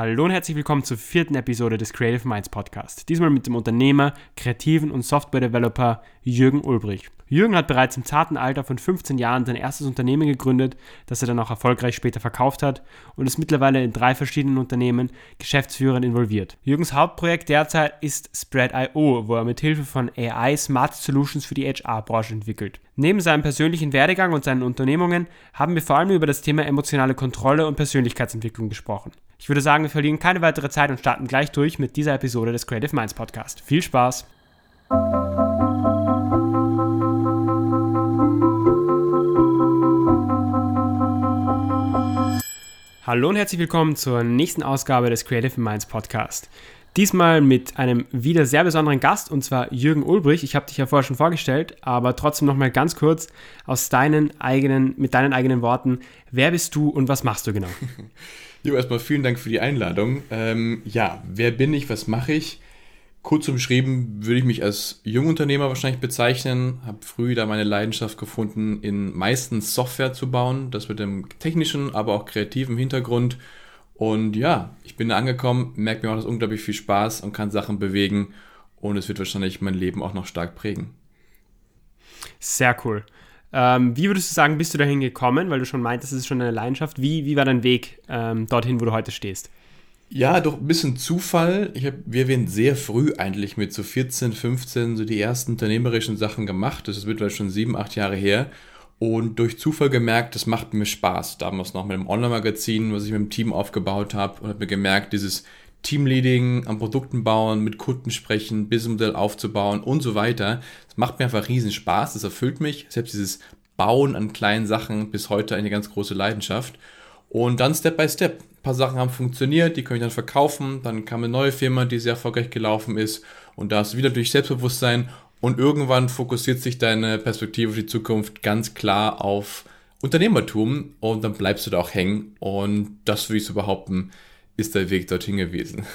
Hallo und herzlich willkommen zur vierten Episode des Creative Minds Podcast. Diesmal mit dem Unternehmer, Kreativen und Software-Developer Jürgen Ulbrich. Jürgen hat bereits im zarten Alter von 15 Jahren sein erstes Unternehmen gegründet, das er dann auch erfolgreich später verkauft hat und ist mittlerweile in drei verschiedenen Unternehmen Geschäftsführern involviert. Jürgens Hauptprojekt derzeit ist Spread.io, wo er mit Hilfe von AI Smart Solutions für die HR-Branche entwickelt. Neben seinem persönlichen Werdegang und seinen Unternehmungen haben wir vor allem über das Thema emotionale Kontrolle und Persönlichkeitsentwicklung gesprochen. Ich würde sagen, wir verlieren keine weitere Zeit und starten gleich durch mit dieser Episode des Creative Minds Podcast. Viel Spaß! Hallo und herzlich willkommen zur nächsten Ausgabe des Creative Minds Podcast. Diesmal mit einem wieder sehr besonderen Gast und zwar Jürgen Ulbrich. Ich habe dich ja vorher schon vorgestellt, aber trotzdem nochmal ganz kurz aus deinen eigenen, mit deinen eigenen Worten. Wer bist du und was machst du genau? Jo, erstmal vielen Dank für die Einladung. Ähm, ja, wer bin ich, was mache ich? Kurz umschrieben würde ich mich als Jungunternehmer wahrscheinlich bezeichnen. Habe früh da meine Leidenschaft gefunden, in meistens Software zu bauen. Das mit dem technischen, aber auch kreativen Hintergrund. Und ja, ich bin da angekommen, merke mir auch das unglaublich viel Spaß und kann Sachen bewegen. Und es wird wahrscheinlich mein Leben auch noch stark prägen. Sehr cool. Ähm, wie würdest du sagen, bist du dahin gekommen? Weil du schon meintest, es ist schon eine Leidenschaft. Wie, wie war dein Weg ähm, dorthin, wo du heute stehst? Ja, doch ein bisschen Zufall. Ich hab, wir werden sehr früh eigentlich mit so 14, 15 so die ersten unternehmerischen Sachen gemacht. Das ist mittlerweile schon sieben, acht Jahre her. Und durch Zufall gemerkt, das macht mir Spaß. Damals noch mit einem Online-Magazin, was ich mit dem Team aufgebaut habe. Und habe mir gemerkt, dieses Teamleading, an Produkten bauen, mit Kunden sprechen, Businessmodell aufzubauen und so weiter. Das macht mir einfach riesen Spaß, das erfüllt mich. Selbst dieses Bauen an kleinen Sachen bis heute eine ganz große Leidenschaft. Und dann Step by Step. Ein paar Sachen haben funktioniert, die kann ich dann verkaufen. Dann kam eine neue Firma, die sehr erfolgreich gelaufen ist. Und da hast du wieder durch Selbstbewusstsein. Und irgendwann fokussiert sich deine Perspektive für die Zukunft ganz klar auf Unternehmertum. Und dann bleibst du da auch hängen. Und das würde ich so behaupten, ist der Weg dorthin gewesen.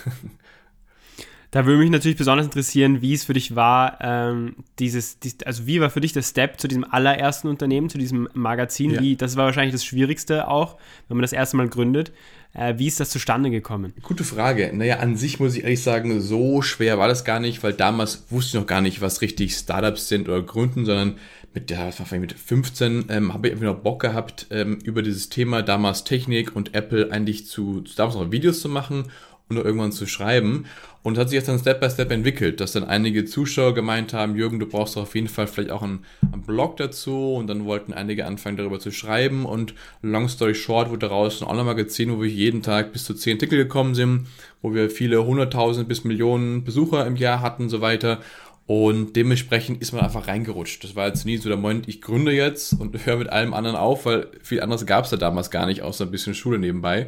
Da würde mich natürlich besonders interessieren, wie es für dich war, ähm, dieses, dies, also wie war für dich der Step zu diesem allerersten Unternehmen, zu diesem Magazin? Ja. Wie, das war wahrscheinlich das Schwierigste auch, wenn man das erste Mal gründet. Äh, wie ist das zustande gekommen? Gute Frage. Naja, an sich muss ich ehrlich sagen, so schwer war das gar nicht, weil damals wusste ich noch gar nicht, was richtig Startups sind oder gründen, sondern mit der, mit 15 ähm, habe ich einfach noch Bock gehabt, ähm, über dieses Thema damals Technik und Apple eigentlich zu, zu damals noch Videos zu machen und irgendwann zu schreiben. Und es hat sich jetzt dann Step by Step entwickelt, dass dann einige Zuschauer gemeint haben, Jürgen, du brauchst doch auf jeden Fall vielleicht auch einen, einen, Blog dazu. Und dann wollten einige anfangen, darüber zu schreiben. Und long story short wurde daraus ein Online-Magazin, wo wir jeden Tag bis zu zehn Artikel gekommen sind, wo wir viele hunderttausend bis Millionen Besucher im Jahr hatten und so weiter. Und dementsprechend ist man einfach reingerutscht. Das war jetzt nie so der Moment, ich gründe jetzt und höre mit allem anderen auf, weil viel anderes gab es da damals gar nicht, außer ein bisschen Schule nebenbei.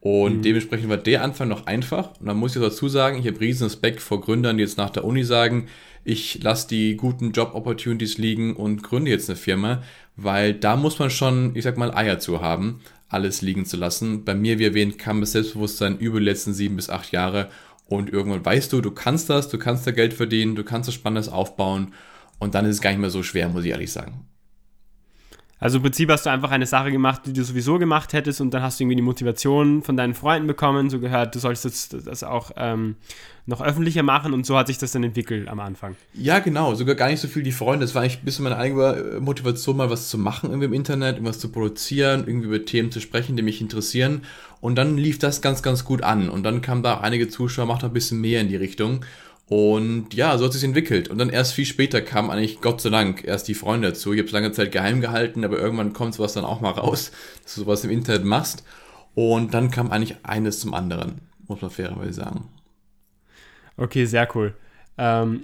Und mhm. dementsprechend war der Anfang noch einfach. Und dann muss ich dazu sagen, ich habe riesen Respekt vor Gründern, die jetzt nach der Uni sagen, ich lasse die guten Job-Opportunities liegen und gründe jetzt eine Firma, weil da muss man schon, ich sag mal, Eier zu haben, alles liegen zu lassen. Bei mir, wie erwähnt, kam das Selbstbewusstsein über die letzten sieben bis acht Jahre und irgendwann weißt du, du kannst das, du kannst da Geld verdienen, du kannst das Spannendes aufbauen und dann ist es gar nicht mehr so schwer, muss ich ehrlich sagen. Also im Prinzip hast du einfach eine Sache gemacht, die du sowieso gemacht hättest und dann hast du irgendwie die Motivation von deinen Freunden bekommen, so gehört, du sollst jetzt das auch ähm, noch öffentlicher machen und so hat sich das dann entwickelt am Anfang. Ja, genau, sogar gar nicht so viel die Freunde. Das war eigentlich ein bisschen meine eigene Motivation, mal was zu machen irgendwie im Internet, irgendwas zu produzieren, irgendwie über Themen zu sprechen, die mich interessieren. Und dann lief das ganz, ganz gut an. Und dann kamen da auch einige Zuschauer, macht ein bisschen mehr in die Richtung. Und ja, so hat sich entwickelt. Und dann erst viel später kamen eigentlich, Gott sei Dank, erst die Freunde dazu. Ich habe es lange Zeit geheim gehalten, aber irgendwann kommt sowas dann auch mal raus, dass du sowas im Internet machst. Und dann kam eigentlich eines zum anderen, muss man fairerweise sagen. Okay, sehr cool. Ähm,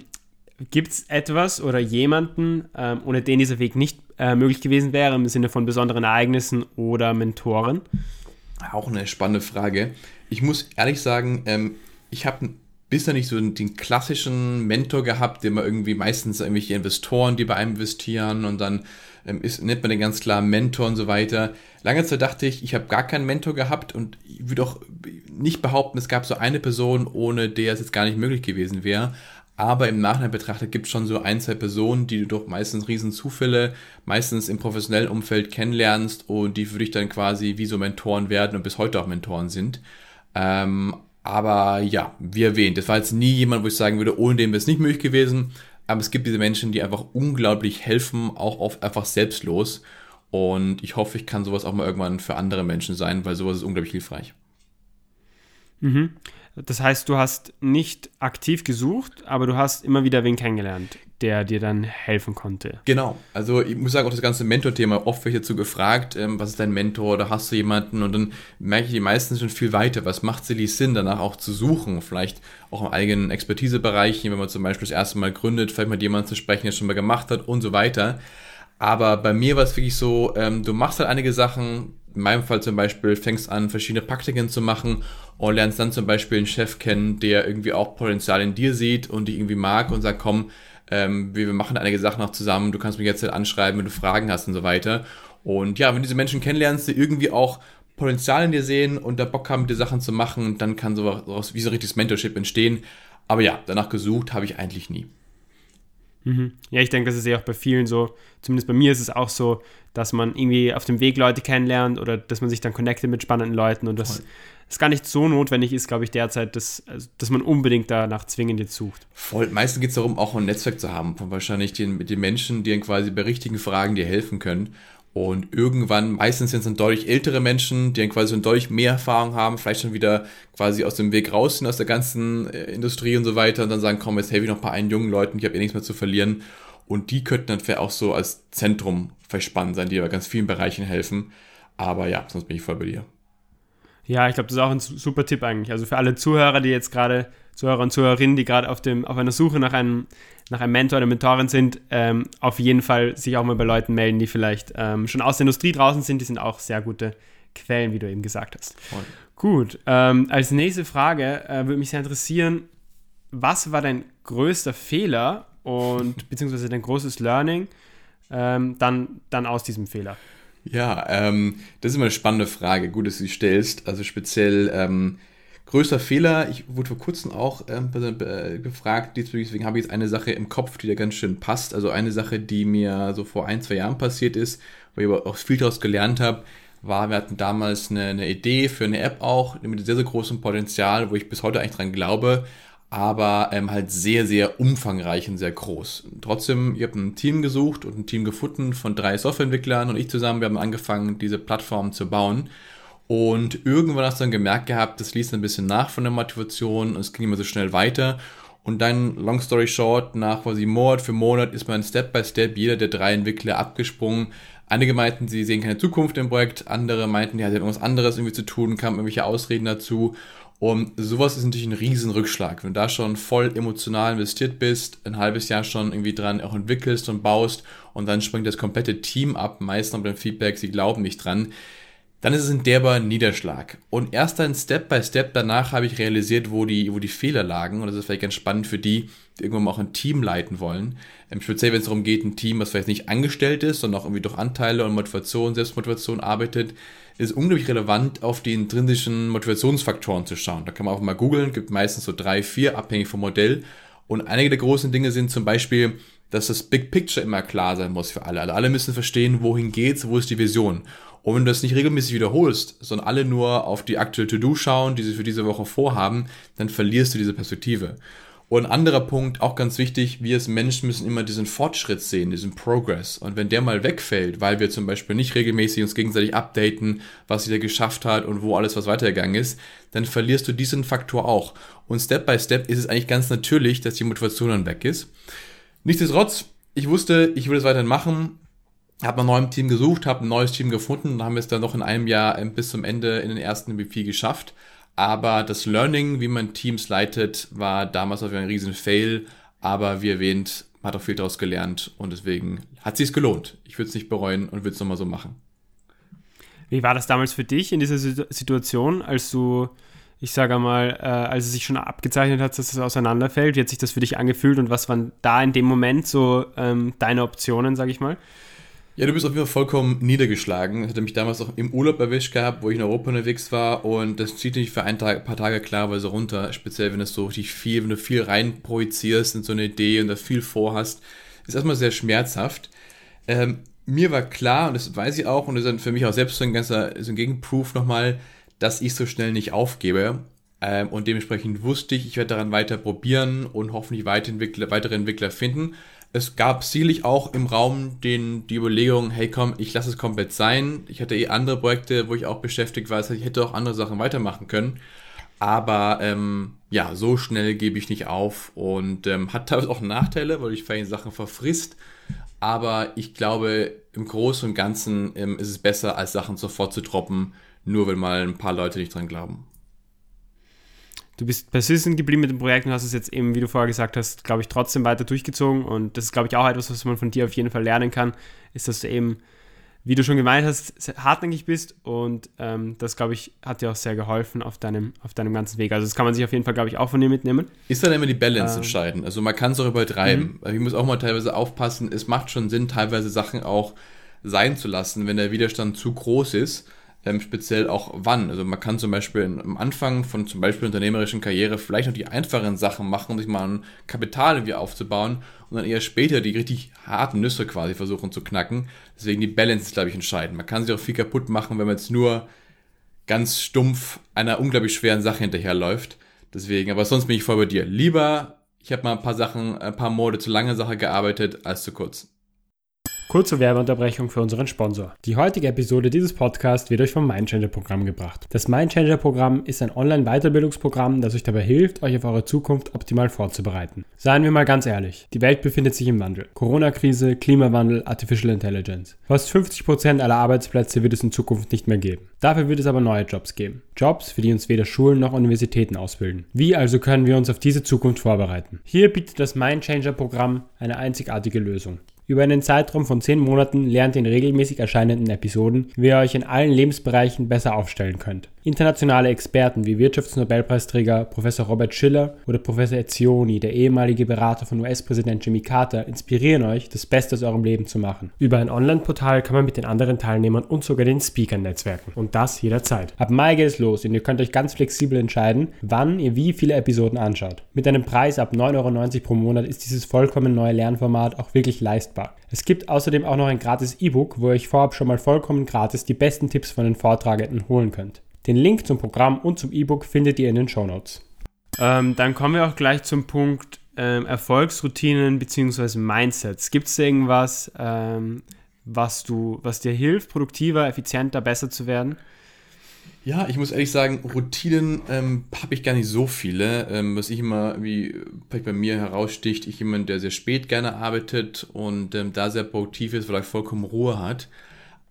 Gibt es etwas oder jemanden, ähm, ohne den dieser Weg nicht äh, möglich gewesen wäre, im Sinne von besonderen Ereignissen oder Mentoren? Auch eine spannende Frage. Ich muss ehrlich sagen, ähm, ich habe bisher nicht so den klassischen Mentor gehabt, den man irgendwie meistens irgendwelche Investoren, die bei einem investieren und dann ähm, ist, nennt man den ganz klar Mentor und so weiter. Lange Zeit dachte ich, ich habe gar keinen Mentor gehabt und ich würde auch nicht behaupten, es gab so eine Person, ohne der es jetzt gar nicht möglich gewesen wäre. Aber im Nachhinein betrachtet gibt es schon so ein, zwei Personen, die du doch meistens riesen Zufälle, meistens im professionellen Umfeld kennenlernst und die für dich dann quasi wie so Mentoren werden und bis heute auch Mentoren sind. Ähm, aber ja, wie erwähnt, das war jetzt nie jemand, wo ich sagen würde, ohne den wäre es nicht möglich gewesen. Aber es gibt diese Menschen, die einfach unglaublich helfen, auch oft einfach selbstlos. Und ich hoffe, ich kann sowas auch mal irgendwann für andere Menschen sein, weil sowas ist unglaublich hilfreich. Mhm. Das heißt, du hast nicht aktiv gesucht, aber du hast immer wieder wen kennengelernt, der dir dann helfen konnte. Genau. Also ich muss sagen, auch das ganze Mentor-Thema, oft wird dazu gefragt, ähm, was ist dein Mentor oder hast du jemanden? Und dann merke ich, die meisten schon viel weiter. Was macht sicherlich Sinn, danach auch zu suchen? Vielleicht auch im eigenen Expertisebereich, wenn man zum Beispiel das erste Mal gründet, vielleicht mit jemandem zu sprechen, der schon mal gemacht hat und so weiter. Aber bei mir war es wirklich so, ähm, du machst halt einige Sachen, in meinem Fall zum Beispiel fängst an, verschiedene Praktiken zu machen und lernst dann zum Beispiel einen Chef kennen, der irgendwie auch Potenzial in dir sieht und dich irgendwie mag und sagt, komm, ähm, wir, machen einige Sachen noch zusammen, du kannst mich jetzt halt anschreiben, wenn du Fragen hast und so weiter. Und ja, wenn du diese Menschen kennenlernst, die irgendwie auch Potenzial in dir sehen und da Bock haben, die Sachen zu machen, dann kann sowas wie so richtiges Mentorship entstehen. Aber ja, danach gesucht habe ich eigentlich nie. Mhm. Ja, ich denke, das ist ja auch bei vielen so, zumindest bei mir ist es auch so, dass man irgendwie auf dem Weg Leute kennenlernt oder dass man sich dann connectet mit spannenden Leuten und das es gar nicht so notwendig ist, glaube ich, derzeit, dass, also, dass man unbedingt danach zwingend jetzt sucht. Voll. Meistens geht es darum, auch ein Netzwerk zu haben von wahrscheinlich den, den Menschen, die dann quasi bei richtigen Fragen dir helfen können. Und irgendwann, meistens sind es dann deutlich ältere Menschen, die dann quasi schon deutlich mehr Erfahrung haben, vielleicht schon wieder quasi aus dem Weg raus sind aus der ganzen äh, Industrie und so weiter und dann sagen, komm, jetzt helfe ich noch ein paar jungen Leuten, ich habe eh nichts mehr zu verlieren. Und die könnten dann vielleicht auch so als Zentrum verspannt sein, die aber ganz vielen Bereichen helfen. Aber ja, sonst bin ich voll bei dir. Ja, ich glaube, das ist auch ein super Tipp eigentlich. Also für alle Zuhörer, die jetzt gerade, Zuhörer und Zuhörerinnen, die gerade auf, auf einer Suche nach einem, nach einem Mentor oder Mentorin sind, ähm, auf jeden Fall sich auch mal bei Leuten melden, die vielleicht ähm, schon aus der Industrie draußen sind. Die sind auch sehr gute Quellen, wie du eben gesagt hast. Voll. Gut, ähm, als nächste Frage äh, würde mich sehr interessieren, was war dein größter Fehler und beziehungsweise dein großes Learning ähm, dann, dann aus diesem Fehler? Ja, ähm, das ist immer eine spannende Frage. Gut, dass du sie stellst. Also speziell ähm, größter Fehler. Ich wurde vor kurzem auch ähm, gefragt, deswegen habe ich jetzt eine Sache im Kopf, die da ganz schön passt. Also eine Sache, die mir so vor ein, zwei Jahren passiert ist, wo ich aber auch viel daraus gelernt habe, war, wir hatten damals eine, eine Idee für eine App auch mit sehr, sehr großem Potenzial, wo ich bis heute eigentlich dran glaube, aber ähm, halt sehr, sehr umfangreich und sehr groß. Trotzdem, ihr habt ein Team gesucht und ein Team gefunden von drei Softwareentwicklern und ich zusammen, wir haben angefangen, diese Plattform zu bauen. Und irgendwann hast du dann gemerkt gehabt, das ließ ein bisschen nach von der Motivation und es ging immer so schnell weiter. Und dann, long story short, nach quasi Monat für Monat ist man Step by Step jeder der drei Entwickler abgesprungen. Einige meinten, sie sehen keine Zukunft im Projekt, andere meinten, die hatten irgendwas anderes irgendwie zu tun, kamen irgendwelche Ausreden dazu. Und sowas ist natürlich ein Riesenrückschlag. Wenn du da schon voll emotional investiert bist, ein halbes Jahr schon irgendwie dran auch entwickelst und baust und dann springt das komplette Team ab, meistens mit dem Feedback, sie glauben nicht dran, dann ist es ein derber Niederschlag. Und erst dann Step by Step danach habe ich realisiert, wo die, wo die Fehler lagen. Und das ist vielleicht ganz spannend für die, die irgendwann mal auch ein Team leiten wollen. Speziell, wenn es darum geht, ein Team, was vielleicht nicht angestellt ist, sondern auch irgendwie durch Anteile und Motivation, Selbstmotivation arbeitet, ist unglaublich relevant, auf die intrinsischen Motivationsfaktoren zu schauen. Da kann man auch mal googeln, gibt meistens so drei, vier, abhängig vom Modell. Und einige der großen Dinge sind zum Beispiel, dass das Big Picture immer klar sein muss für alle. Also alle müssen verstehen, wohin geht's, wo ist die Vision. Und wenn du das nicht regelmäßig wiederholst, sondern alle nur auf die aktuelle To-Do schauen, die sie für diese Woche vorhaben, dann verlierst du diese Perspektive. Und ein anderer Punkt, auch ganz wichtig, wir als Menschen müssen immer diesen Fortschritt sehen, diesen Progress. Und wenn der mal wegfällt, weil wir zum Beispiel nicht regelmäßig uns gegenseitig updaten, was jeder geschafft hat und wo alles was weitergegangen ist, dann verlierst du diesen Faktor auch. Und Step by Step ist es eigentlich ganz natürlich, dass die Motivation dann weg ist. Nichtsdestotrotz, ich wusste, ich will es weiterhin machen, habe ein neues Team gesucht, habe ein neues Team gefunden und haben es dann noch in einem Jahr bis zum Ende in den ersten MVP geschafft. Aber das Learning, wie man Teams leitet, war damals auf ein riesen Fail. Aber wie erwähnt, man hat auch viel daraus gelernt und deswegen hat sich gelohnt. Ich würde es nicht bereuen und würde es nochmal so machen. Wie war das damals für dich in dieser Situation, als du, ich sage mal, äh, als es sich schon abgezeichnet hat, dass es auseinanderfällt? Wie hat sich das für dich angefühlt und was waren da in dem Moment so ähm, deine Optionen, sage ich mal? Ja, du bist auf jeden Fall vollkommen niedergeschlagen. Das hatte mich damals auch im Urlaub erwischt gehabt, wo ich in Europa unterwegs war und das zieht dich für ein Tag, paar Tage klarweise runter, speziell wenn es so richtig viel, wenn du viel rein projizierst in so eine Idee und da viel vorhast. Ist erstmal sehr schmerzhaft. Ähm, mir war klar, und das weiß ich auch, und das ist dann für mich auch selbst so ein ganzer so ein Gegenproof nochmal, dass ich so schnell nicht aufgebe. Ähm, und dementsprechend wusste ich, ich werde daran weiter probieren und hoffentlich weitere weitere Entwickler finden. Es gab sicherlich auch im Raum den, die Überlegung, hey komm, ich lasse es komplett sein. Ich hatte eh andere Projekte, wo ich auch beschäftigt war. Ich hätte auch andere Sachen weitermachen können. Aber ähm, ja, so schnell gebe ich nicht auf und ähm, hat teilweise auch Nachteile, weil ich vielleicht Sachen verfrisst. Aber ich glaube, im Großen und Ganzen ähm, ist es besser, als Sachen sofort zu droppen, nur wenn mal ein paar Leute nicht dran glauben du bist persistent geblieben mit dem Projekt und hast es jetzt eben, wie du vorher gesagt hast, glaube ich, trotzdem weiter durchgezogen. Und das ist, glaube ich, auch etwas, was man von dir auf jeden Fall lernen kann, ist, dass du eben, wie du schon gemeint hast, hartnäckig bist. Und ähm, das, glaube ich, hat dir auch sehr geholfen auf deinem, auf deinem ganzen Weg. Also das kann man sich auf jeden Fall, glaube ich, auch von dir mitnehmen. Ist dann immer die Balance ähm, entscheidend. Also man kann es auch übertreiben. Mhm. Ich muss auch mal teilweise aufpassen, es macht schon Sinn, teilweise Sachen auch sein zu lassen, wenn der Widerstand zu groß ist ähm, speziell auch wann. Also man kann zum Beispiel am Anfang von zum Beispiel unternehmerischen Karriere vielleicht noch die einfachen Sachen machen, sich mal ein Kapital irgendwie aufzubauen und dann eher später die richtig harten Nüsse quasi versuchen zu knacken. Deswegen die Balance ist, glaube ich, entscheidend. Man kann sich auch viel kaputt machen, wenn man jetzt nur ganz stumpf einer unglaublich schweren Sache hinterherläuft. Deswegen, aber sonst bin ich voll bei dir. Lieber, ich habe mal ein paar Sachen, ein paar Morde zu lange Sache gearbeitet, als zu kurz. Kurze Werbeunterbrechung für unseren Sponsor. Die heutige Episode dieses Podcasts wird euch vom Mindchanger-Programm gebracht. Das Mindchanger-Programm ist ein Online-Weiterbildungsprogramm, das euch dabei hilft, euch auf eure Zukunft optimal vorzubereiten. Seien wir mal ganz ehrlich, die Welt befindet sich im Wandel. Corona-Krise, Klimawandel, Artificial Intelligence. Fast 50% aller Arbeitsplätze wird es in Zukunft nicht mehr geben. Dafür wird es aber neue Jobs geben. Jobs, für die uns weder Schulen noch Universitäten ausbilden. Wie also können wir uns auf diese Zukunft vorbereiten? Hier bietet das Mindchanger-Programm eine einzigartige Lösung. Über einen Zeitraum von 10 Monaten lernt in regelmäßig erscheinenden Episoden, wie ihr euch in allen Lebensbereichen besser aufstellen könnt. Internationale Experten wie Wirtschaftsnobelpreisträger Professor Robert Schiller oder Professor Etzioni, der ehemalige Berater von US-Präsident Jimmy Carter, inspirieren euch, das Beste aus eurem Leben zu machen. Über ein Online-Portal kann man mit den anderen Teilnehmern und sogar den Speakern netzwerken. Und das jederzeit. Ab Mai geht es los und ihr könnt euch ganz flexibel entscheiden, wann ihr wie viele Episoden anschaut. Mit einem Preis ab 9,90 Euro pro Monat ist dieses vollkommen neue Lernformat auch wirklich leistbar. Es gibt außerdem auch noch ein gratis E-Book, wo ihr euch vorab schon mal vollkommen gratis die besten Tipps von den Vortragenden holen könnt. Den Link zum Programm und zum E-Book findet ihr in den Show Notes. Ähm, dann kommen wir auch gleich zum Punkt ähm, Erfolgsroutinen bzw. Mindsets. Gibt es irgendwas, ähm, was, du, was dir hilft, produktiver, effizienter, besser zu werden? Ja, ich muss ehrlich sagen, Routinen ähm, habe ich gar nicht so viele. Ähm, was ich immer, wie bei mir heraussticht, ich jemand, der sehr spät gerne arbeitet und ähm, da sehr produktiv ist, weil er vollkommen Ruhe hat.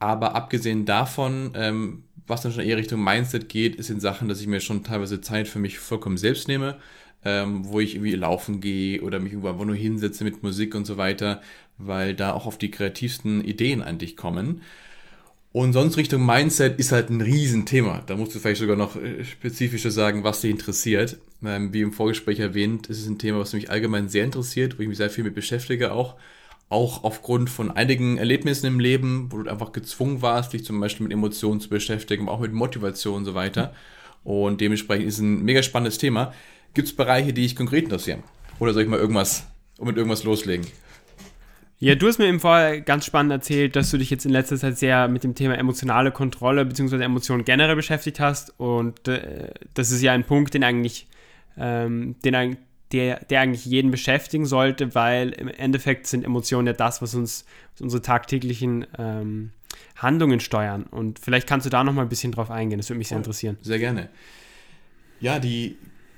Aber abgesehen davon ähm, was dann schon eher Richtung Mindset geht, ist in Sachen, dass ich mir schon teilweise Zeit für mich vollkommen selbst nehme, ähm, wo ich irgendwie laufen gehe oder mich irgendwo nur hinsetze mit Musik und so weiter, weil da auch auf die kreativsten Ideen eigentlich kommen. Und sonst Richtung Mindset ist halt ein Riesenthema. Da musst du vielleicht sogar noch äh, spezifischer sagen, was dich interessiert. Ähm, wie im Vorgespräch erwähnt, ist es ein Thema, was mich allgemein sehr interessiert, wo ich mich sehr viel mit beschäftige auch auch aufgrund von einigen Erlebnissen im Leben, wo du einfach gezwungen warst, dich zum Beispiel mit Emotionen zu beschäftigen, auch mit Motivation und so weiter. Und dementsprechend ist es ein mega spannendes Thema. Gibt es Bereiche, die dich konkret interessieren? Oder soll ich mal irgendwas, mit irgendwas loslegen? Ja, du hast mir im Vorher ganz spannend erzählt, dass du dich jetzt in letzter Zeit sehr mit dem Thema emotionale Kontrolle bzw. Emotionen generell beschäftigt hast. Und äh, das ist ja ein Punkt, den eigentlich, ähm, den, der, der eigentlich jeden beschäftigen sollte, weil im Endeffekt sind Emotionen ja das, was uns was unsere tagtäglichen ähm, Handlungen steuern. Und vielleicht kannst du da noch mal ein bisschen drauf eingehen. Das würde mich sehr interessieren. Sehr gerne. Ja, die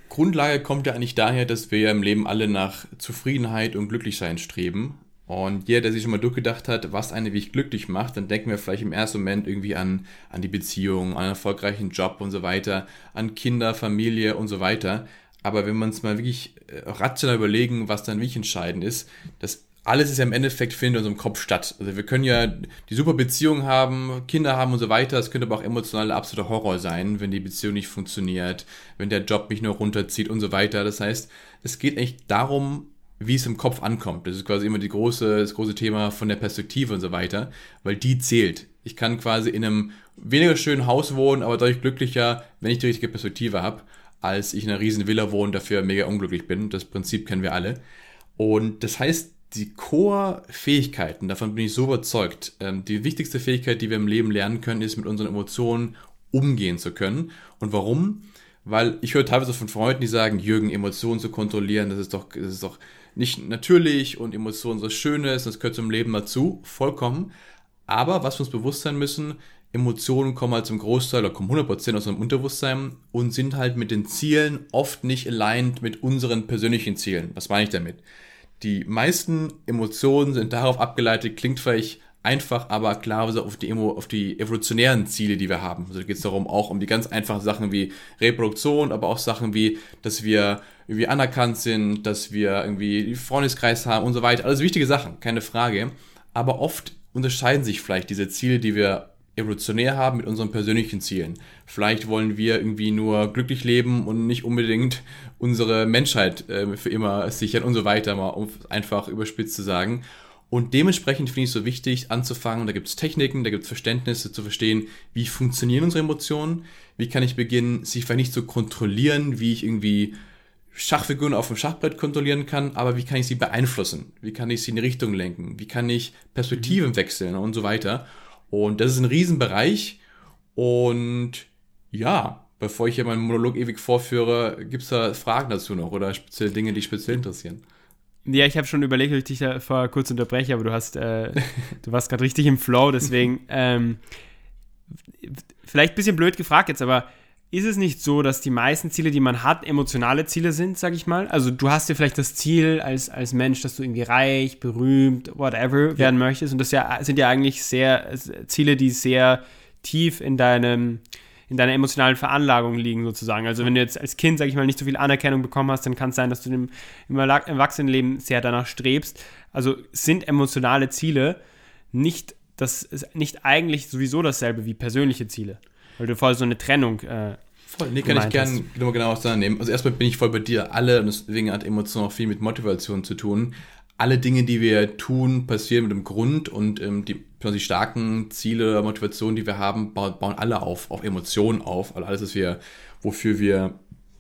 Grundlage kommt ja eigentlich daher, dass wir ja im Leben alle nach Zufriedenheit und Glücklichsein streben. Und jeder, der sich schon mal durchgedacht hat, was eine wirklich glücklich macht, dann denken wir vielleicht im ersten Moment irgendwie an, an die Beziehung, an einen erfolgreichen Job und so weiter, an Kinder, Familie und so weiter. Aber wenn man es mal wirklich äh, rational überlegen, was dann wirklich entscheidend ist, das alles ist ja im Endeffekt findet in unserem Kopf statt. Also wir können ja die super Beziehung haben, Kinder haben und so weiter. Es könnte aber auch emotional absoluter Horror sein, wenn die Beziehung nicht funktioniert, wenn der Job mich nur runterzieht und so weiter. Das heißt, es geht eigentlich darum, wie es im Kopf ankommt. Das ist quasi immer die große, das große Thema von der Perspektive und so weiter, weil die zählt. Ich kann quasi in einem weniger schönen Haus wohnen, aber dadurch glücklicher, wenn ich die richtige Perspektive habe als ich in einer riesen Villa wohne, dafür mega unglücklich bin. Das Prinzip kennen wir alle. Und das heißt, die Core-Fähigkeiten, davon bin ich so überzeugt, ähm, die wichtigste Fähigkeit, die wir im Leben lernen können, ist mit unseren Emotionen umgehen zu können. Und warum? Weil ich höre teilweise von Freunden, die sagen, Jürgen, Emotionen zu kontrollieren, das ist doch, das ist doch nicht natürlich und Emotionen so Schönes, das gehört zum Leben dazu, vollkommen. Aber was wir uns bewusst sein müssen, Emotionen kommen halt zum Großteil oder kommen 100% aus unserem Unterbewusstsein und sind halt mit den Zielen oft nicht aligned mit unseren persönlichen Zielen. Was meine ich damit? Die meisten Emotionen sind darauf abgeleitet, klingt vielleicht einfach, aber klarerweise auf die, auf die evolutionären Ziele, die wir haben. Also geht es darum auch um die ganz einfachen Sachen wie Reproduktion, aber auch Sachen wie, dass wir irgendwie anerkannt sind, dass wir irgendwie Freundeskreis haben und so weiter. Alles wichtige Sachen, keine Frage. Aber oft unterscheiden sich vielleicht diese Ziele, die wir evolutionär haben mit unseren persönlichen Zielen. Vielleicht wollen wir irgendwie nur glücklich leben und nicht unbedingt unsere Menschheit äh, für immer sichern und so weiter, mal um einfach überspitzt zu sagen. Und dementsprechend finde ich es so wichtig anzufangen, da gibt es Techniken, da gibt es Verständnisse zu verstehen, wie funktionieren unsere Emotionen, wie kann ich beginnen, sie vielleicht nicht zu kontrollieren, wie ich irgendwie Schachfiguren auf dem Schachbrett kontrollieren kann, aber wie kann ich sie beeinflussen? Wie kann ich sie in die Richtung lenken? Wie kann ich Perspektiven wechseln und so weiter? Und das ist ein Riesenbereich. Und ja, bevor ich hier meinen Monolog ewig vorführe, gibt es da Fragen dazu noch oder spezielle Dinge, die speziell interessieren? Ja, ich habe schon überlegt, ob ich dich da vorher kurz unterbreche, aber du hast, äh, du warst gerade richtig im Flow, deswegen ähm, vielleicht ein bisschen blöd gefragt jetzt, aber ist es nicht so, dass die meisten Ziele, die man hat, emotionale Ziele sind, sag ich mal? Also du hast ja vielleicht das Ziel als, als Mensch, dass du irgendwie reich, berühmt, whatever werden möchtest. Und das ja, sind ja eigentlich sehr Ziele, die sehr tief in deinem in deiner emotionalen Veranlagung liegen sozusagen. Also wenn du jetzt als Kind, sag ich mal, nicht so viel Anerkennung bekommen hast, dann kann es sein, dass du im, im Erwachsenenleben sehr danach strebst. Also sind emotionale Ziele nicht das nicht eigentlich sowieso dasselbe wie persönliche Ziele. Weil du vorher so eine Trennung. Äh, voll, nee, kann ich gerne genau, genau auseinandernehmen. Also erstmal bin ich voll bei dir. Alle, und deswegen hat Emotion auch viel mit Motivation zu tun. Alle Dinge, die wir tun, passieren mit einem Grund und ähm, die, die starken Ziele Motivationen, die wir haben, bauen, bauen alle auf, auf Emotionen auf. Also alles, was wir, wofür wir,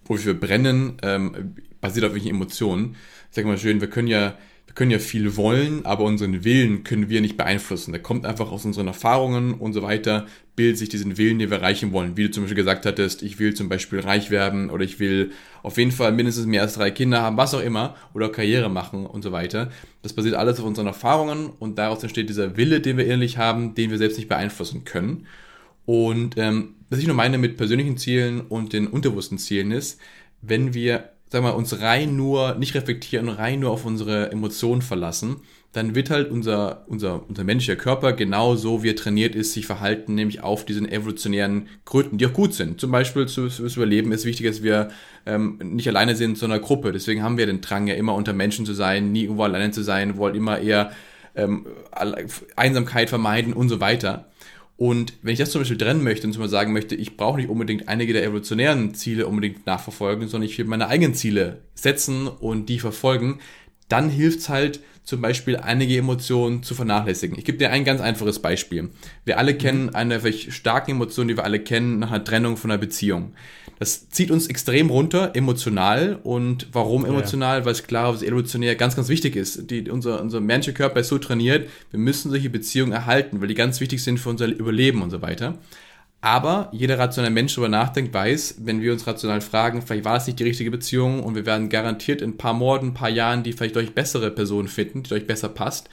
wofür wir brennen, ähm, basiert auf welchen Emotionen. Ich sag mal schön, wir können ja wir können ja viel wollen, aber unseren Willen können wir nicht beeinflussen. Der kommt einfach aus unseren Erfahrungen und so weiter, bildet sich diesen Willen, den wir erreichen wollen. Wie du zum Beispiel gesagt hattest, ich will zum Beispiel reich werden oder ich will auf jeden Fall mindestens mehr als drei Kinder haben, was auch immer, oder Karriere machen und so weiter. Das basiert alles auf unseren Erfahrungen und daraus entsteht dieser Wille, den wir innerlich haben, den wir selbst nicht beeinflussen können. Und ähm, was ich nur meine mit persönlichen Zielen und den unterbewussten Zielen ist, wenn wir sagen wir, uns rein nur, nicht reflektieren, rein nur auf unsere Emotionen verlassen, dann wird halt unser, unser, unser menschlicher Körper genau so, wie er trainiert ist, sich verhalten, nämlich auf diesen evolutionären Gründen, die auch gut sind. Zum Beispiel zu, fürs Überleben ist wichtig, dass wir ähm, nicht alleine sind, sondern Gruppe. Deswegen haben wir den Drang, ja immer unter Menschen zu sein, nie irgendwo alleine zu sein, wollen immer eher ähm, Einsamkeit vermeiden und so weiter. Und wenn ich das zum Beispiel trennen möchte und zum Beispiel sagen möchte, ich brauche nicht unbedingt einige der evolutionären Ziele unbedingt nachverfolgen, sondern ich will meine eigenen Ziele setzen und die verfolgen, dann hilft es halt zum Beispiel einige Emotionen zu vernachlässigen. Ich gebe dir ein ganz einfaches Beispiel. Wir alle kennen eine welche starke Emotion, die wir alle kennen, nach einer Trennung von einer Beziehung. Das zieht uns extrem runter, emotional. Und warum emotional? Ja. Weil es klar, was evolutionär ganz, ganz wichtig ist. Die, unser, unser menschlicher Körper ist so trainiert, wir müssen solche Beziehungen erhalten, weil die ganz wichtig sind für unser Überleben und so weiter. Aber jeder rationale Mensch darüber nachdenkt, weiß, wenn wir uns rational fragen, vielleicht war es nicht die richtige Beziehung und wir werden garantiert in ein paar Morden, ein paar Jahren die vielleicht euch bessere Person finden, die euch besser passt,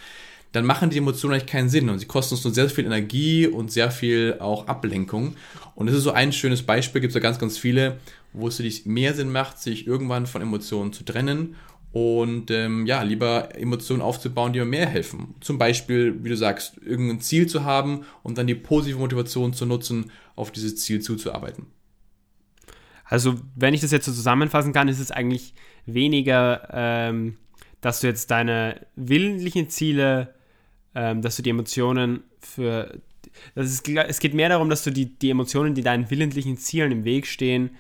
dann machen die Emotionen eigentlich keinen Sinn und sie kosten uns nur sehr viel Energie und sehr viel auch Ablenkung. Und das ist so ein schönes Beispiel, gibt es ja ganz, ganz viele, wo es für dich mehr Sinn macht, sich irgendwann von Emotionen zu trennen und ähm, ja, lieber Emotionen aufzubauen, die mir mehr helfen. Zum Beispiel, wie du sagst, irgendein Ziel zu haben und dann die positive Motivation zu nutzen, auf dieses Ziel zuzuarbeiten. Also, wenn ich das jetzt so zusammenfassen kann, ist es eigentlich weniger, ähm, dass du jetzt deine willentlichen Ziele, ähm, dass du die Emotionen für das ist, es geht mehr darum, dass du die, die Emotionen, die deinen willentlichen Zielen im Weg stehen,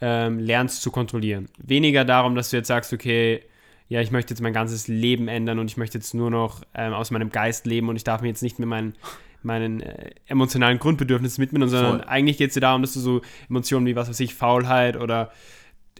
ähm, lernst zu kontrollieren. Weniger darum, dass du jetzt sagst, okay, ja, ich möchte jetzt mein ganzes Leben ändern und ich möchte jetzt nur noch ähm, aus meinem Geist leben und ich darf mir jetzt nicht mehr meinen, meinen äh, emotionalen Grundbedürfnissen widmen, sondern Voll. eigentlich geht es dir darum, dass du so Emotionen wie, was weiß ich, Faulheit oder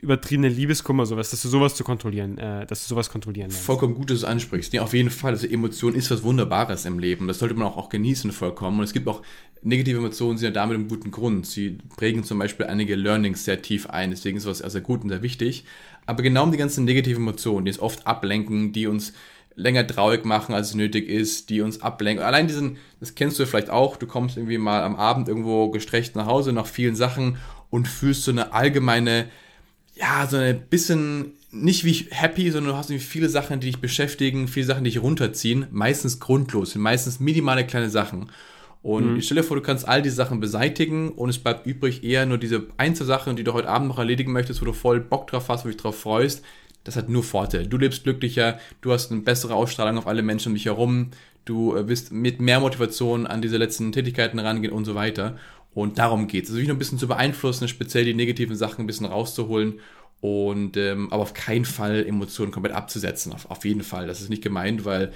übertriebene Liebeskummer, sowas, dass du sowas zu kontrollieren, äh, dass du sowas kontrollieren lernst. Vollkommen gut, dass du ansprichst. Ja, auf jeden Fall. Also Emotion ist was Wunderbares im Leben. Das sollte man auch, auch genießen vollkommen. Und es gibt auch negative Emotionen, sind ja damit im guten Grund. Sie prägen zum Beispiel einige Learnings sehr tief ein. Deswegen ist was sehr gut und sehr wichtig. Aber genau um die ganzen negativen Emotionen, die es oft ablenken, die uns länger traurig machen, als es nötig ist, die uns ablenken. Allein diesen, das kennst du vielleicht auch, du kommst irgendwie mal am Abend irgendwo gestreckt nach Hause nach vielen Sachen und fühlst so eine allgemeine, ja, so ein bisschen, nicht wie happy, sondern du hast irgendwie viele Sachen, die dich beschäftigen, viele Sachen, die dich runterziehen, meistens grundlos, sind meistens minimale kleine Sachen. Und mhm. ich stelle dir vor, du kannst all diese Sachen beseitigen und es bleibt übrig eher nur diese Einzelsachen, die du heute Abend noch erledigen möchtest, wo du voll Bock drauf hast, wo du dich drauf freust. Das hat nur Vorteile. Du lebst glücklicher, du hast eine bessere Ausstrahlung auf alle Menschen um dich herum, du äh, wirst mit mehr Motivation an diese letzten Tätigkeiten rangehen und so weiter. Und darum geht es. Also, dich noch ein bisschen zu beeinflussen, speziell die negativen Sachen ein bisschen rauszuholen und ähm, aber auf keinen Fall Emotionen komplett abzusetzen. Auf, auf jeden Fall. Das ist nicht gemeint, weil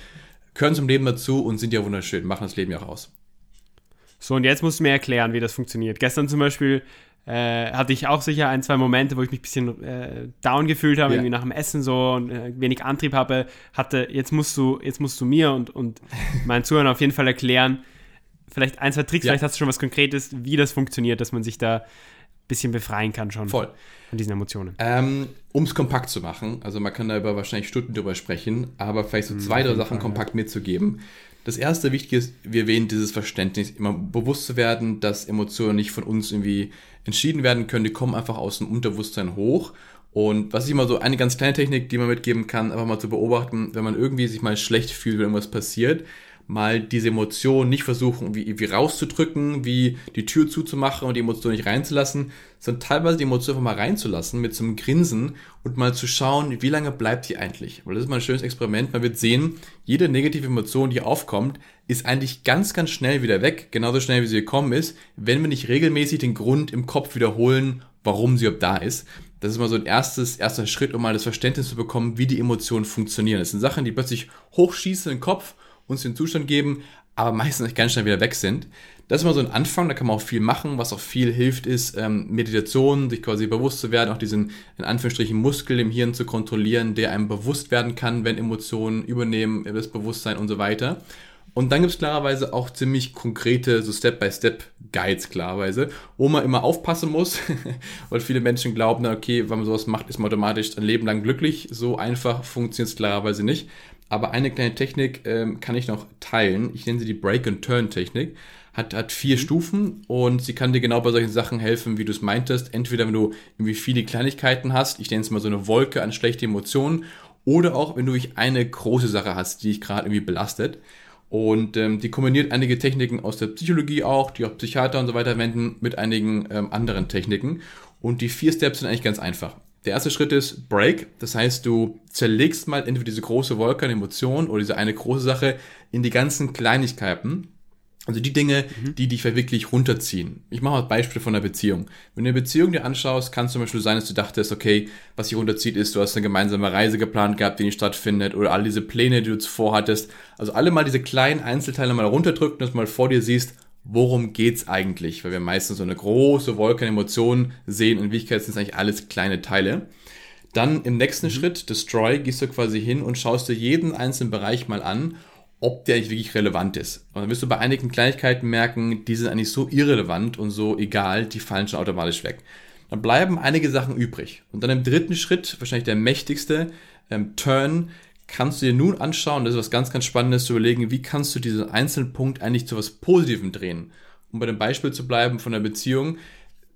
gehören zum Leben dazu und sind ja wunderschön, machen das Leben ja auch aus. So, und jetzt musst du mir erklären, wie das funktioniert. Gestern zum Beispiel äh, hatte ich auch sicher ein, zwei Momente, wo ich mich ein bisschen äh, down gefühlt habe, ja. irgendwie nach dem Essen so und äh, wenig Antrieb habe. Hatte, jetzt musst du, jetzt musst du mir und, und meinen Zuhörern auf jeden Fall erklären, vielleicht ein, zwei Tricks, ja. vielleicht hast du schon was Konkretes, wie das funktioniert, dass man sich da ein bisschen befreien kann schon. Voll. Von diesen Emotionen. Ähm, um es kompakt zu machen, also man kann da über wahrscheinlich Stunden drüber sprechen, aber vielleicht so hm, zwei, drei Sachen Fall, kompakt ja. mitzugeben. Das erste Wichtige ist, wir erwähnen dieses Verständnis, immer bewusst zu werden, dass Emotionen nicht von uns irgendwie entschieden werden können, die kommen einfach aus dem Unterbewusstsein hoch. Und was ich immer so, eine ganz kleine Technik, die man mitgeben kann, einfach mal zu beobachten, wenn man irgendwie sich mal schlecht fühlt, wenn irgendwas passiert, mal diese Emotion nicht versuchen, wie, wie rauszudrücken, wie die Tür zuzumachen und die Emotion nicht reinzulassen, sondern teilweise die Emotion einfach mal reinzulassen mit so einem Grinsen und mal zu schauen, wie lange bleibt die eigentlich. Weil das ist mal ein schönes Experiment. Man wird sehen, jede negative Emotion, die aufkommt, ist eigentlich ganz, ganz schnell wieder weg, genauso schnell wie sie gekommen ist, wenn wir nicht regelmäßig den Grund im Kopf wiederholen, warum sie überhaupt da ist. Das ist mal so ein erstes, erster Schritt, um mal das Verständnis zu bekommen, wie die Emotionen funktionieren. Das sind Sachen, die plötzlich hochschießen im Kopf uns den Zustand geben, aber meistens ganz schnell wieder weg sind. Das ist immer so ein Anfang, da kann man auch viel machen. Was auch viel hilft, ist ähm, Meditation, sich quasi bewusst zu werden, auch diesen in Anführungsstrichen Muskel im Hirn zu kontrollieren, der einem bewusst werden kann, wenn Emotionen übernehmen, das Bewusstsein und so weiter. Und dann gibt es klarerweise auch ziemlich konkrete, so Step-by-Step-Guides klarerweise, wo man immer aufpassen muss, weil viele Menschen glauben, okay, wenn man sowas macht, ist man automatisch ein Leben lang glücklich. So einfach funktioniert es klarerweise nicht. Aber eine kleine Technik ähm, kann ich noch teilen. Ich nenne sie die Break-and-Turn-Technik. Hat, hat vier mhm. Stufen und sie kann dir genau bei solchen Sachen helfen, wie du es meintest. Entweder wenn du irgendwie viele Kleinigkeiten hast, ich nenne es mal so eine Wolke an schlechten Emotionen, oder auch wenn du eine große Sache hast, die dich gerade irgendwie belastet. Und ähm, die kombiniert einige Techniken aus der Psychologie auch, die auch Psychiater und so weiter wenden, mit einigen ähm, anderen Techniken. Und die vier Steps sind eigentlich ganz einfach. Der erste Schritt ist Break. Das heißt, du zerlegst mal entweder diese große Wolke an Emotionen oder diese eine große Sache in die ganzen Kleinigkeiten. Also die Dinge, mhm. die dich wirklich runterziehen. Ich mache mal Beispiel von einer Beziehung. Wenn du eine Beziehung dir anschaust, kann es zum Beispiel sein, dass du dachtest, okay, was dich runterzieht, ist, du hast eine gemeinsame Reise geplant gehabt, die nicht stattfindet, oder all diese Pläne, die du zuvor hattest. Also alle mal diese kleinen Einzelteile mal runterdrücken, dass du mal vor dir siehst, worum geht's eigentlich? Weil wir meistens so eine große Wolke an Emotionen sehen. In Wirklichkeit sind es eigentlich alles kleine Teile. Dann im nächsten mhm. Schritt, Destroy, gehst du quasi hin und schaust dir jeden einzelnen Bereich mal an, ob der eigentlich wirklich relevant ist. Und dann wirst du bei einigen Kleinigkeiten merken, die sind eigentlich so irrelevant und so egal, die fallen schon automatisch weg. Dann bleiben einige Sachen übrig. Und dann im dritten Schritt, wahrscheinlich der mächtigste, ähm, Turn, kannst du dir nun anschauen, das ist was ganz, ganz Spannendes zu überlegen, wie kannst du diesen einzelnen Punkt eigentlich zu was Positivem drehen. Um bei dem Beispiel zu bleiben von der Beziehung,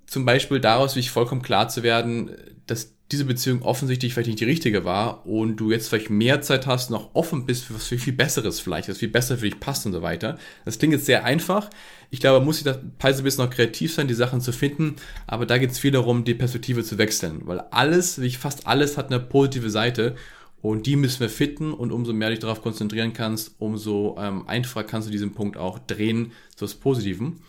zum Beispiel daraus wie ich vollkommen klar zu werden, dass diese Beziehung offensichtlich vielleicht nicht die richtige war und du jetzt vielleicht mehr Zeit hast, noch offen bist für was viel Besseres vielleicht, was viel besser für dich passt und so weiter. Das klingt jetzt sehr einfach. Ich glaube, man muss sich da ein bisschen noch kreativ sein, die Sachen zu finden, aber da geht es viel darum, die Perspektive zu wechseln, weil alles, wie fast alles, hat eine positive Seite und die müssen wir fitten und umso mehr dich darauf konzentrieren kannst, umso ähm, einfacher kannst du diesen Punkt auch drehen zu was Positiven.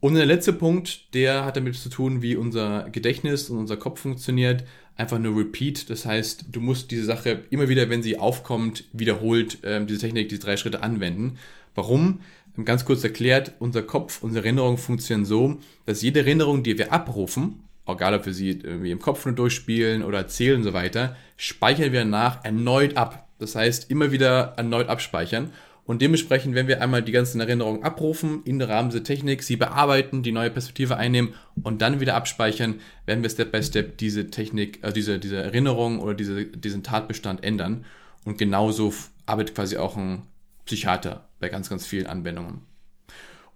Und der letzte Punkt, der hat damit zu tun, wie unser Gedächtnis und unser Kopf funktioniert. Einfach nur Repeat. Das heißt, du musst diese Sache immer wieder, wenn sie aufkommt, wiederholt ähm, diese Technik, diese drei Schritte anwenden. Warum? Ganz kurz erklärt, unser Kopf, unsere Erinnerungen funktionieren so, dass jede Erinnerung, die wir abrufen, egal ob wir sie irgendwie im Kopf nur durchspielen oder zählen und so weiter, speichern wir nach erneut ab. Das heißt, immer wieder erneut abspeichern. Und dementsprechend, wenn wir einmal die ganzen Erinnerungen abrufen, in der Rahmen dieser Technik, sie bearbeiten, die neue Perspektive einnehmen und dann wieder abspeichern, werden wir Step by Step diese Technik, also diese, diese Erinnerung oder diese, diesen Tatbestand ändern. Und genauso arbeitet quasi auch ein Psychiater bei ganz, ganz vielen Anwendungen.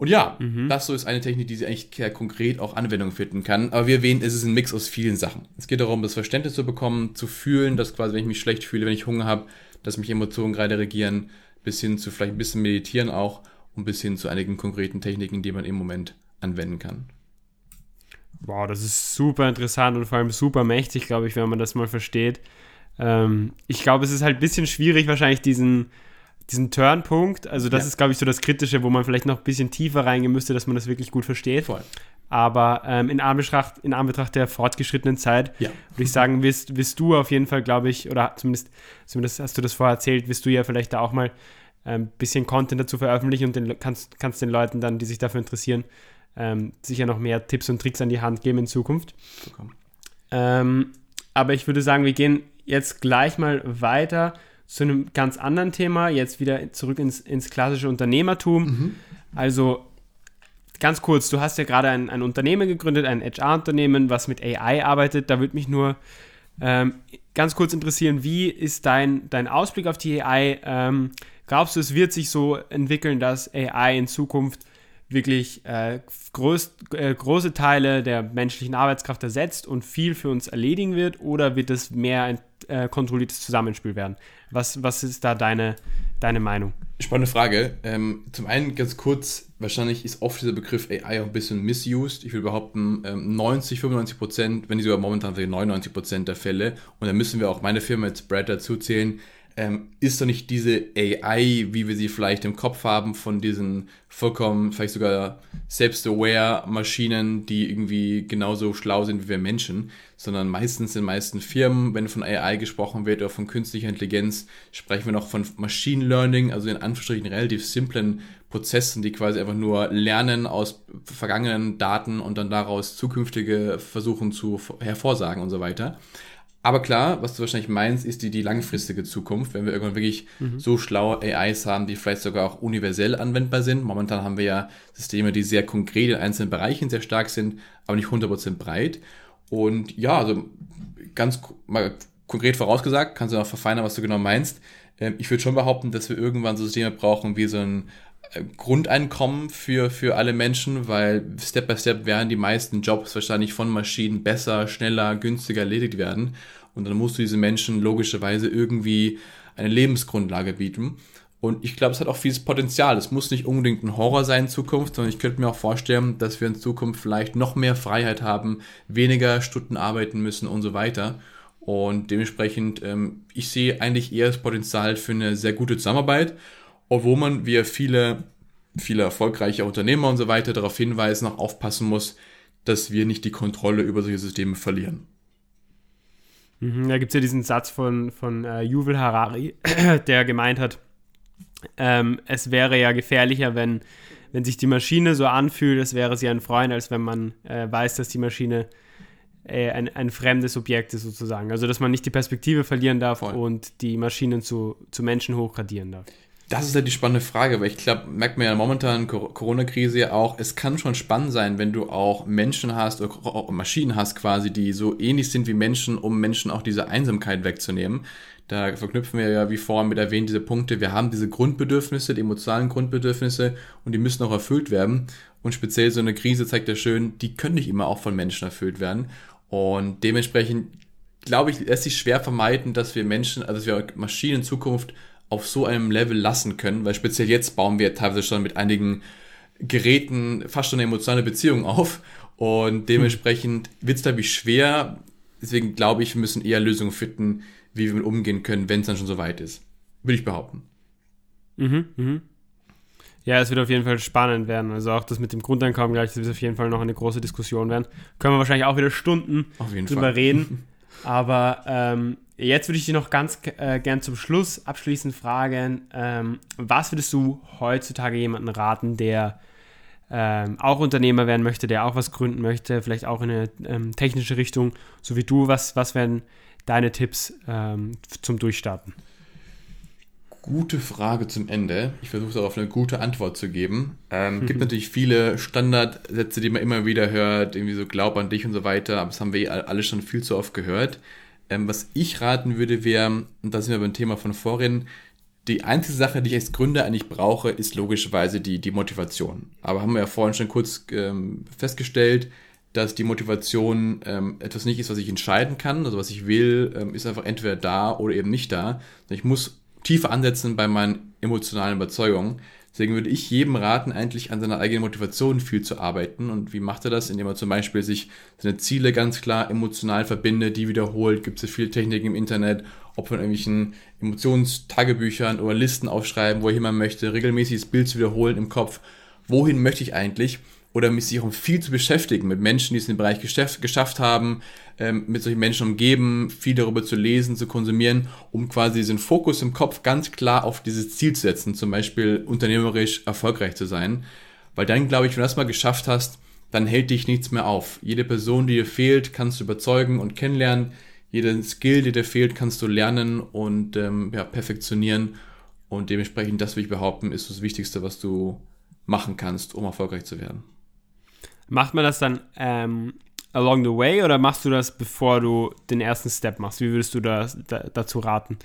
Und ja, mhm. das so ist eine Technik, die sie eigentlich sehr konkret auch Anwendung finden kann. Aber wir erwähnen, es ist ein Mix aus vielen Sachen. Es geht darum, das Verständnis zu bekommen, zu fühlen, dass quasi, wenn ich mich schlecht fühle, wenn ich Hunger habe, dass mich Emotionen gerade regieren, bis hin zu vielleicht ein bisschen meditieren auch und bis hin zu einigen konkreten Techniken, die man im Moment anwenden kann. Wow, das ist super interessant und vor allem super mächtig, glaube ich, wenn man das mal versteht. Ähm, ich glaube, es ist halt ein bisschen schwierig, wahrscheinlich diesen, diesen Turnpunkt. Also, das ja. ist, glaube ich, so das Kritische, wo man vielleicht noch ein bisschen tiefer reingehen müsste, dass man das wirklich gut versteht. Voll. Aber ähm, in, Anbetracht, in Anbetracht der fortgeschrittenen Zeit ja. würde ich sagen, wirst, wirst du auf jeden Fall, glaube ich, oder zumindest, zumindest hast du das vorher erzählt, wirst du ja vielleicht da auch mal ein ähm, bisschen Content dazu veröffentlichen und den, kannst, kannst den Leuten dann, die sich dafür interessieren, ähm, sicher noch mehr Tipps und Tricks an die Hand geben in Zukunft. Ähm, aber ich würde sagen, wir gehen jetzt gleich mal weiter zu einem ganz anderen Thema, jetzt wieder zurück ins, ins klassische Unternehmertum. Mhm. Also ganz kurz, du hast ja gerade ein, ein Unternehmen gegründet, ein HR-Unternehmen, was mit AI arbeitet. Da würde mich nur ähm, ganz kurz interessieren, wie ist dein, dein Ausblick auf die AI? Ähm, glaubst du, es wird sich so entwickeln, dass AI in Zukunft wirklich äh, groß, äh, große Teile der menschlichen Arbeitskraft ersetzt und viel für uns erledigen wird? Oder wird es mehr ein äh, kontrolliertes Zusammenspiel werden? Was, was ist da deine, deine Meinung? Spannende Frage. Ähm, zum einen ganz kurz, wahrscheinlich ist oft dieser Begriff AI auch ein bisschen misused. Ich will behaupten, ähm, 90, 95 Prozent, wenn nicht sogar momentan 99 Prozent der Fälle, und da müssen wir auch meine Firma jetzt Brad dazu zählen, ähm, ist doch nicht diese AI, wie wir sie vielleicht im Kopf haben, von diesen vollkommen, vielleicht sogar selbst-aware Maschinen, die irgendwie genauso schlau sind wie wir Menschen, sondern meistens in meisten Firmen, wenn von AI gesprochen wird oder von künstlicher Intelligenz, sprechen wir noch von Machine Learning, also in Anführungsstrichen relativ simplen Prozessen, die quasi einfach nur lernen aus vergangenen Daten und dann daraus zukünftige versuchen zu hervorsagen und so weiter. Aber klar, was du wahrscheinlich meinst, ist die, die langfristige Zukunft, wenn wir irgendwann wirklich mhm. so schlaue AIs haben, die vielleicht sogar auch universell anwendbar sind. Momentan haben wir ja Systeme, die sehr konkret in einzelnen Bereichen sehr stark sind, aber nicht 100% breit. Und ja, also ganz mal konkret vorausgesagt, kannst du noch verfeinern, was du genau meinst. Ähm, ich würde schon behaupten, dass wir irgendwann so Systeme brauchen wie so ein Grundeinkommen für, für alle Menschen, weil Step by Step werden die meisten Jobs wahrscheinlich von Maschinen besser, schneller, günstiger erledigt werden. Und dann musst du diese Menschen logischerweise irgendwie eine Lebensgrundlage bieten. Und ich glaube, es hat auch vieles Potenzial. Es muss nicht unbedingt ein Horror sein in Zukunft, sondern ich könnte mir auch vorstellen, dass wir in Zukunft vielleicht noch mehr Freiheit haben, weniger Stunden arbeiten müssen und so weiter. Und dementsprechend, ähm, ich sehe eigentlich eher das Potenzial für eine sehr gute Zusammenarbeit obwohl man, wie viele, viele erfolgreiche Unternehmer und so weiter darauf hinweisen, auch aufpassen muss, dass wir nicht die Kontrolle über solche Systeme verlieren. Mhm, da gibt es ja diesen Satz von, von uh, Yuval Harari, der gemeint hat, ähm, es wäre ja gefährlicher, wenn, wenn sich die Maschine so anfühlt, als wäre sie ein Freund, als wenn man äh, weiß, dass die Maschine äh, ein, ein fremdes Objekt ist sozusagen. Also dass man nicht die Perspektive verlieren darf Voll. und die Maschinen zu, zu Menschen hochgradieren darf. Das ist ja die spannende Frage, weil ich glaube, merkt man ja momentan Corona-Krise ja auch, es kann schon spannend sein, wenn du auch Menschen hast oder Maschinen hast quasi, die so ähnlich sind wie Menschen, um Menschen auch diese Einsamkeit wegzunehmen. Da verknüpfen wir ja, wie vorhin mit erwähnt, diese Punkte. Wir haben diese Grundbedürfnisse, die emotionalen Grundbedürfnisse und die müssen auch erfüllt werden. Und speziell so eine Krise zeigt ja schön, die können nicht immer auch von Menschen erfüllt werden. Und dementsprechend, glaube ich, lässt sich schwer vermeiden, dass wir Menschen, also dass wir Maschinen in Zukunft auf so einem Level lassen können, weil speziell jetzt bauen wir teilweise schon mit einigen Geräten fast schon eine emotionale Beziehung auf und dementsprechend wird es, glaube ich, schwer. Deswegen glaube ich, wir müssen eher Lösungen finden, wie wir mit umgehen können, wenn es dann schon so weit ist. Würde ich behaupten. Mhm, mhm. Ja, es wird auf jeden Fall spannend werden. Also auch das mit dem Grundeinkommen gleich, das wird auf jeden Fall noch eine große Diskussion werden. Können wir wahrscheinlich auch wieder Stunden drüber Fall. reden. Aber ähm, Jetzt würde ich dich noch ganz äh, gern zum Schluss abschließend fragen, ähm, was würdest du heutzutage jemanden raten, der ähm, auch Unternehmer werden möchte, der auch was gründen möchte, vielleicht auch in eine ähm, technische Richtung, so wie du, was, was wären deine Tipps ähm, zum Durchstarten? Gute Frage zum Ende. Ich versuche darauf eine gute Antwort zu geben. Ähm, mhm. gibt natürlich viele Standardsätze, die man immer wieder hört, irgendwie so glaub an dich und so weiter, aber das haben wir eh alle schon viel zu oft gehört. Ähm, was ich raten würde, wäre, und da sind wir beim Thema von vorhin, die einzige Sache, die ich als Gründer eigentlich brauche, ist logischerweise die, die Motivation. Aber haben wir ja vorhin schon kurz ähm, festgestellt, dass die Motivation ähm, etwas nicht ist, was ich entscheiden kann. Also was ich will, ähm, ist einfach entweder da oder eben nicht da. Ich muss tiefer ansetzen bei meinen emotionalen Überzeugungen. Deswegen würde ich jedem raten, eigentlich an seiner eigenen Motivation viel zu arbeiten. Und wie macht er das? Indem er zum Beispiel sich seine Ziele ganz klar emotional verbindet, die wiederholt. Gibt es ja viele Techniken im Internet, ob von irgendwelchen Emotionstagebüchern oder Listen aufschreiben, wohin man möchte, regelmäßig das Bild zu wiederholen im Kopf. Wohin möchte ich eigentlich? Oder mich sich auch viel zu beschäftigen mit Menschen, die es in dem Bereich geschafft, geschafft haben, ähm, mit solchen Menschen umgeben, viel darüber zu lesen, zu konsumieren, um quasi diesen Fokus im Kopf ganz klar auf dieses Ziel zu setzen, zum Beispiel unternehmerisch erfolgreich zu sein. Weil dann, glaube ich, wenn du das mal geschafft hast, dann hält dich nichts mehr auf. Jede Person, die dir fehlt, kannst du überzeugen und kennenlernen. Jeden Skill, der dir fehlt, kannst du lernen und ähm, ja, perfektionieren. Und dementsprechend, das will ich behaupten, ist das Wichtigste, was du machen kannst, um erfolgreich zu werden. Macht man das dann ähm, along the way oder machst du das, bevor du den ersten Step machst? Wie würdest du das, da, dazu raten,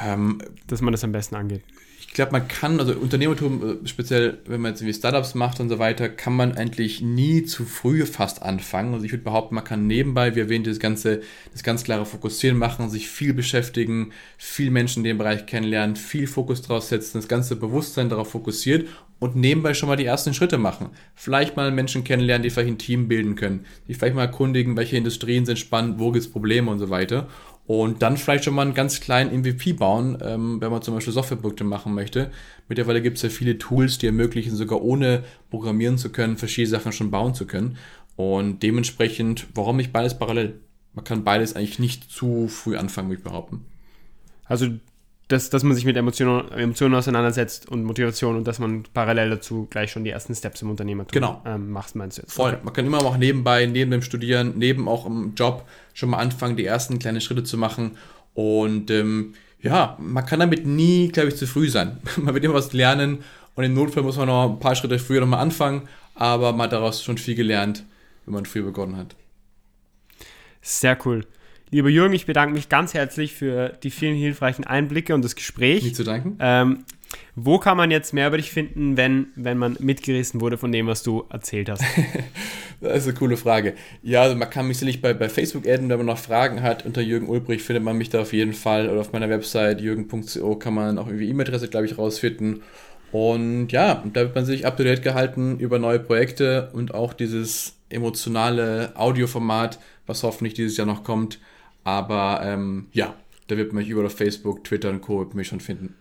ähm, dass man das am besten angeht? Ich glaube, man kann, also Unternehmertum, äh, speziell wenn man jetzt irgendwie Startups macht und so weiter, kann man eigentlich nie zu früh fast anfangen. Also ich würde behaupten, man kann nebenbei, wie erwähnt, das ganze, das ganz klare Fokussieren machen, sich viel beschäftigen, viel Menschen in dem Bereich kennenlernen, viel Fokus drauf setzen, das ganze Bewusstsein darauf fokussiert und nebenbei schon mal die ersten Schritte machen. Vielleicht mal Menschen kennenlernen, die vielleicht ein Team bilden können, die vielleicht mal erkundigen, welche Industrien sind spannend, wo gibt es Probleme und so weiter. Und dann vielleicht schon mal einen ganz kleinen MVP bauen, ähm, wenn man zum Beispiel Softwareprodukte machen möchte. Mittlerweile gibt es ja viele Tools, die ermöglichen, sogar ohne programmieren zu können, verschiedene Sachen schon bauen zu können. Und dementsprechend, warum nicht beides parallel? Man kann beides eigentlich nicht zu früh anfangen, würde ich behaupten. Also dass, dass man sich mit Emotionen, Emotionen auseinandersetzt und Motivation und dass man parallel dazu gleich schon die ersten Steps im Unternehmertum genau. ähm, macht, meinst du jetzt? Voll. Okay. Man kann immer auch nebenbei, neben dem Studieren, neben auch im Job schon mal anfangen, die ersten kleinen Schritte zu machen. Und ähm, ja, man kann damit nie, glaube ich, zu früh sein. man wird immer was lernen und im Notfall muss man noch ein paar Schritte früher nochmal anfangen, aber man hat daraus schon viel gelernt, wenn man früher begonnen hat. Sehr cool. Lieber Jürgen, ich bedanke mich ganz herzlich für die vielen hilfreichen Einblicke und das Gespräch. Nicht zu danken. Ähm, wo kann man jetzt mehr über dich finden, wenn, wenn man mitgerissen wurde von dem, was du erzählt hast? das ist eine coole Frage. Ja, also man kann mich sicherlich bei, bei Facebook adden, wenn man noch Fragen hat. Unter Jürgen Ulbrich findet man mich da auf jeden Fall. Oder auf meiner Website jürgen.co kann man auch irgendwie E-Mail-Adresse, glaube ich, rausfinden. Und ja, da wird man sich up to date gehalten über neue Projekte und auch dieses emotionale Audioformat, was hoffentlich dieses Jahr noch kommt. Aber ähm, ja, da wird man mich über Facebook, Twitter und Co. mich schon finden.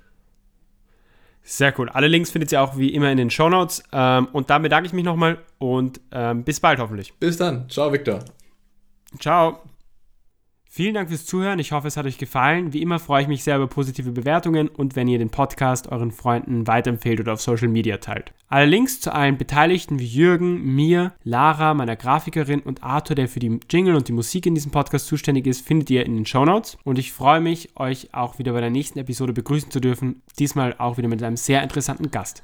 Sehr cool. Alle Links findet ihr auch wie immer in den Show Notes. Ähm, und dann bedanke ich mich nochmal und ähm, bis bald hoffentlich. Bis dann. Ciao, Victor. Ciao. Vielen Dank fürs Zuhören. Ich hoffe, es hat euch gefallen. Wie immer freue ich mich sehr über positive Bewertungen und wenn ihr den Podcast euren Freunden weiterempfehlt oder auf Social Media teilt. Alle Links zu allen Beteiligten wie Jürgen, mir, Lara, meiner Grafikerin und Arthur, der für die Jingle und die Musik in diesem Podcast zuständig ist, findet ihr in den Show Notes. Und ich freue mich, euch auch wieder bei der nächsten Episode begrüßen zu dürfen. Diesmal auch wieder mit einem sehr interessanten Gast.